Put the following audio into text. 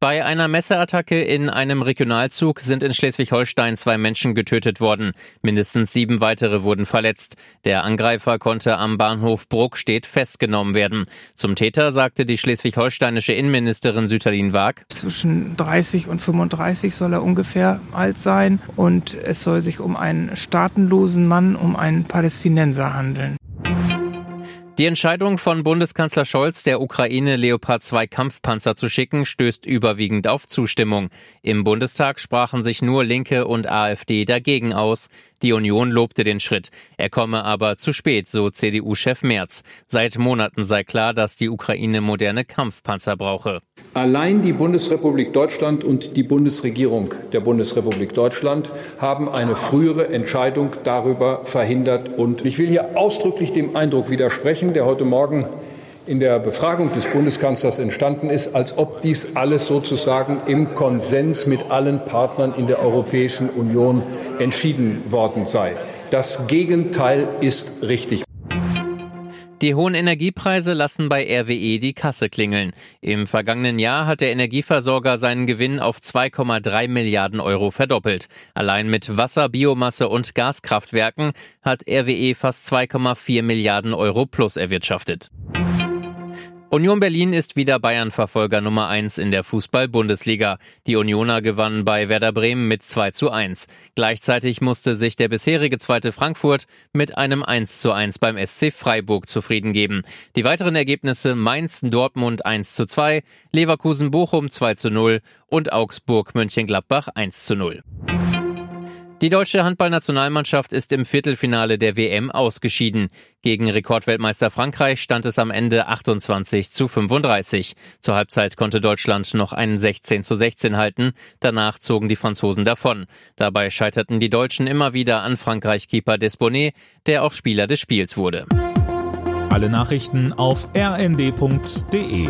Bei einer Messerattacke in einem Regionalzug sind in Schleswig-Holstein zwei Menschen getötet worden. Mindestens sieben weitere wurden verletzt. Der Angreifer konnte am Bahnhof Bruckstedt festgenommen werden. Zum Täter sagte die schleswig-holsteinische Innenministerin Süterlin Waag. Zwischen 30 und 35 soll er ungefähr alt sein und es soll sich um einen staatenlosen Mann, um einen Palästinenser handeln. Die Entscheidung von Bundeskanzler Scholz, der Ukraine Leopard 2 Kampfpanzer zu schicken, stößt überwiegend auf Zustimmung. Im Bundestag sprachen sich nur Linke und AfD dagegen aus. Die Union lobte den Schritt. Er komme aber zu spät, so CDU-Chef Merz. Seit Monaten sei klar, dass die Ukraine moderne Kampfpanzer brauche. Allein die Bundesrepublik Deutschland und die Bundesregierung der Bundesrepublik Deutschland haben eine frühere Entscheidung darüber verhindert. Und ich will hier ausdrücklich dem Eindruck widersprechen, der heute Morgen in der Befragung des Bundeskanzlers entstanden ist, als ob dies alles sozusagen im Konsens mit allen Partnern in der Europäischen Union entschieden worden sei. Das Gegenteil ist richtig. Die hohen Energiepreise lassen bei RWE die Kasse klingeln. Im vergangenen Jahr hat der Energieversorger seinen Gewinn auf 2,3 Milliarden Euro verdoppelt. Allein mit Wasser, Biomasse und Gaskraftwerken hat RWE fast 2,4 Milliarden Euro plus erwirtschaftet. Union Berlin ist wieder Bayern-Verfolger Nummer 1 in der Fußball-Bundesliga. Die Unioner gewannen bei Werder Bremen mit 2 zu 1. Gleichzeitig musste sich der bisherige zweite Frankfurt mit einem 1 zu 1 beim SC Freiburg zufrieden geben. Die weiteren Ergebnisse Mainz-Dortmund 1 zu 2, Leverkusen-Bochum 2 zu 0 und Augsburg-Mönchengladbach 1 zu 0. Die deutsche Handballnationalmannschaft ist im Viertelfinale der WM ausgeschieden. Gegen Rekordweltmeister Frankreich stand es am Ende 28 zu 35. Zur Halbzeit konnte Deutschland noch einen 16 zu 16 halten. Danach zogen die Franzosen davon. Dabei scheiterten die Deutschen immer wieder an Frankreich-Keeper Desbonnet, der auch Spieler des Spiels wurde. Alle Nachrichten auf rnd.de